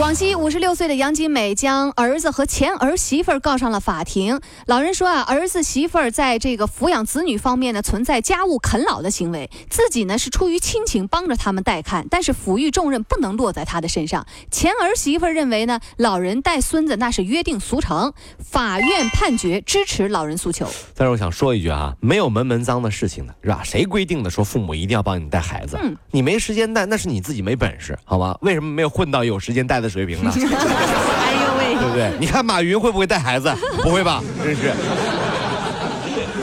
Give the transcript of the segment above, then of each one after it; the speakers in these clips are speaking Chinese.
广西五十六岁的杨金美将儿子和前儿媳妇儿告上了法庭。老人说啊，儿子媳妇儿在这个抚养子女方面呢，存在家务啃老的行为，自己呢是出于亲情帮着他们带看，但是抚育重任不能落在他的身上。前儿媳妇儿认为呢，老人带孙子那是约定俗成，法院判决支持老人诉求。但是我想说一句啊，没有门门脏的事情的是吧？谁规定的说父母一定要帮你带孩子？嗯你没时间带，那是你自己没本事，好吗？为什么没有混到有时间带的水平呢？哎呦喂！对不对？你看马云会不会带孩子？不会吧？真是。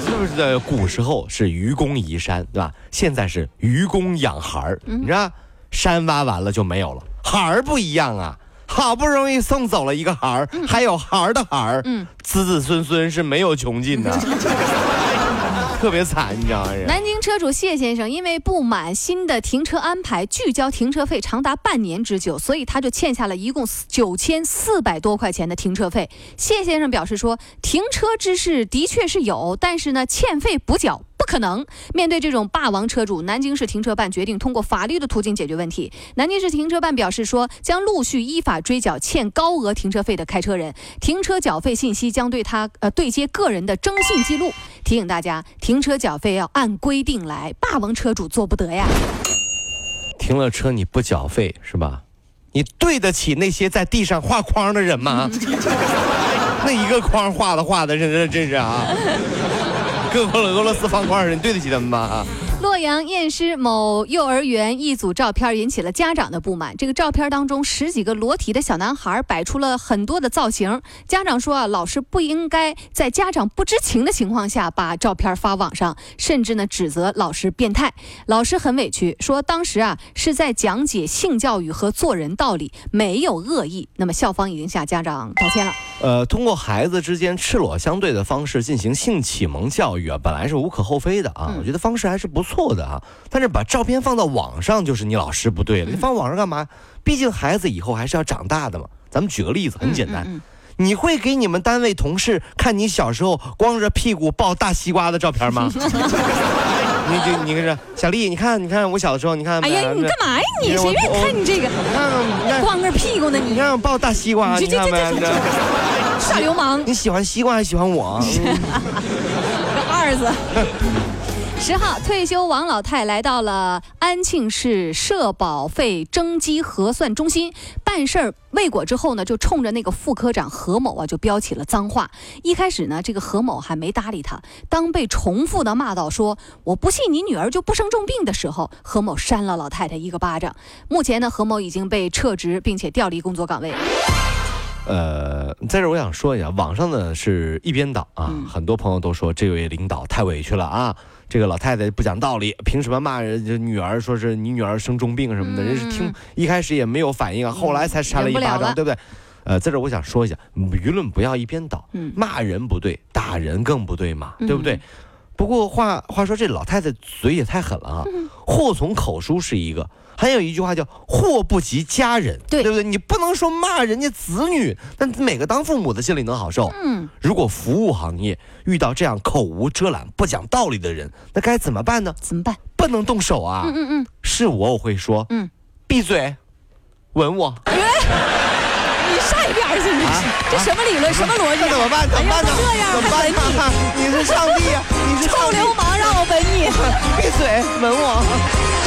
是不是在古时候是愚公移山，对吧？现在是愚公养孩儿，你知道，山挖完了就没有了，孩儿不一样啊。好不容易送走了一个孩儿，还有孩儿的孩儿，嗯子子孙孙是没有穷尽的，特别惨，你知道吗？南京车主谢先生因为不满新的停车安排，拒交停车费长达半年之久，所以他就欠下了一共九千四百多块钱的停车费。谢先生表示说，停车之事的确是有，但是呢，欠费补缴。不可能！面对这种霸王车主，南京市停车办决定通过法律的途径解决问题。南京市停车办表示说，将陆续依法追缴欠高额停车费的开车人，停车缴费信息将对他呃对接个人的征信记录。提醒大家，停车缴费要按规定来，霸王车主做不得呀。停了车你不缴费是吧？你对得起那些在地上画框的人吗？那一个框画的画的，真真真是啊！俄罗斯方块，你对得起他们吗？洛阳验尸某幼儿园一组照片引起了家长的不满。这个照片当中，十几个裸体的小男孩摆出了很多的造型。家长说啊，老师不应该在家长不知情的情况下把照片发网上，甚至呢指责老师变态。老师很委屈，说当时啊是在讲解性教育和做人道理，没有恶意。那么校方已经向家长道歉了。呃，通过孩子之间赤裸相对的方式进行性启蒙教育啊，本来是无可厚非的啊，嗯我觉得方式还是不错的啊。但是把照片放到网上，就是你老师不对了。你放网上干嘛？毕竟孩子以后还是要长大的嘛。咱们举个例子，很简单。你会给你们单位同事看你小时候光着屁股抱大西瓜的照片吗？你就你跟着小丽，你看你看我小的时候，你看哎呀，你干嘛呀你？你谁愿意看你这个你看光着屁股呢你？你看我抱大西瓜，你看没？这这这耍流氓！你喜欢西瓜还喜欢我？二字。十号，退休王老太来到了安庆市社保费征集核算中心办事儿未果之后呢，就冲着那个副科长何某啊就飙起了脏话。一开始呢，这个何某还没搭理他，当被重复的骂到说“我不信你女儿就不生重病”的时候，何某扇了老太太一个巴掌。目前呢，何某已经被撤职，并且调离工作岗位。呃，在这我想说一下，网上呢是一边倒啊，嗯很多朋友都说这位领导太委屈了啊，这个老太太不讲道理，凭什么骂人家女儿？说是你女儿生重病什么的，嗯人是听一开始也没有反应啊，后来才扇了一巴掌，对不对？呃，在这我想说一下，舆论不要一边倒，嗯骂人不对，打人更不对嘛，嗯对不对？不过话话说，这老太太嘴也太狠了啊！嗯祸从口出是一个，还有一句话叫“祸不及家人”，对对不对？你不能说骂人家子女，但每个当父母的心里能好受。嗯，如果服务行业遇到这样口无遮拦、不讲道理的人，那该怎么办呢？怎么办？不能动手啊！嗯嗯嗯，是我，我会说，嗯，闭嘴，吻我。你上一边去！这什么理论？什么逻辑？那怎么办？怎么办呢？怎么办？你是上帝呀、你是臭流氓，让我吻你！闭嘴，吻我。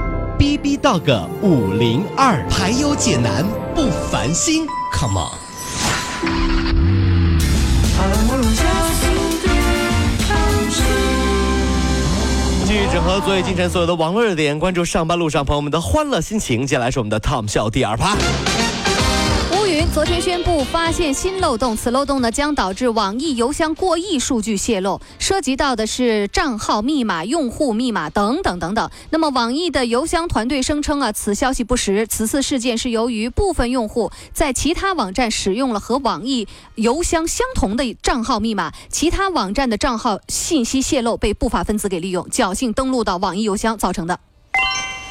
bb dog 五零二排忧解难不烦心。Come on 继续整合所以今天所有的网络热点关注上班路上朋友们的欢乐心情接下来是我们的 tom 笑第二趴。昨天宣布发现新漏洞，此漏洞呢将导致网易邮箱过亿数据泄露，涉及到的是账号密码、用户密码等等等等。那么网易的邮箱团队声称啊，此消息不实。此次事件是由于部分用户在其他网站使用了和网易邮箱相同的账号密码，其他网站的账号信息泄露被不法分子给利用，侥幸登录到网易邮箱造成的。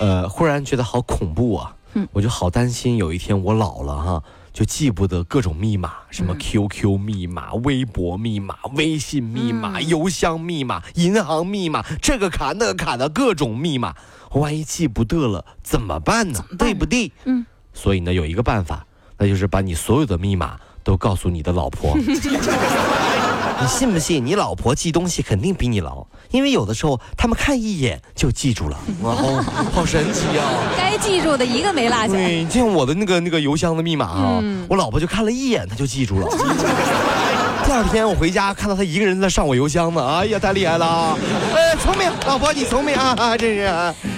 呃，忽然觉得好恐怖啊！嗯我就好担心有一天我老了哈，就记不得各种密码，什么 QQ 密码、微博密码、微信密码、邮箱密码、银行密码，这个卡那个卡的各种密码，万一记不得了怎么办呢？对不对？嗯。所以呢，有一个办法，那就是把你所有的密码都告诉你的老婆。你信不信？你老婆记东西肯定比你牢，因为有的时候他们看一眼就记住了，哇，好好神奇啊！该记住的一个没落下。对，就像我的那个那个邮箱的密码啊，嗯我老婆就看了一眼，她就记住了。第二天我回家看到他一个人在上我邮箱呢，哎呀，太厉害了！哎，聪明，老婆你聪明啊，真是。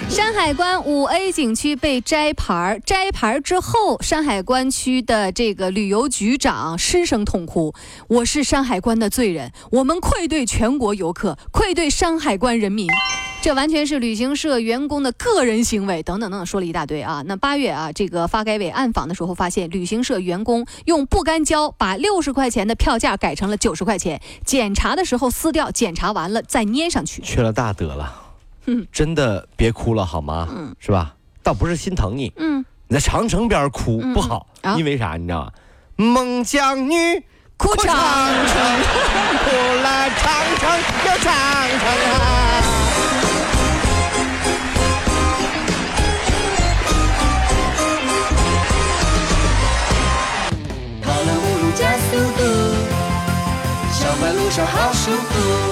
山海关五 A 景区被摘牌，摘牌之后，山海关区的这个旅游局长失声痛哭：“我是山海关的罪人，我们愧对全国游客，愧对山海关人民。”这完全是旅行社员工的个人行为，等等等等，说了一大堆啊。那八月啊，这个发改委暗访的时候发现，旅行社员工用不干胶把六十块钱的票价改成了九十块钱，检查的时候撕掉，检查完了再粘上去。缺了大德了，嗯真的别哭了好吗？嗯是吧？倒不是心疼你，嗯，你在长城边哭、嗯不好，啊因为啥？你知道吗？孟姜女哭长长城，哭了长城又长城啊！好舒服。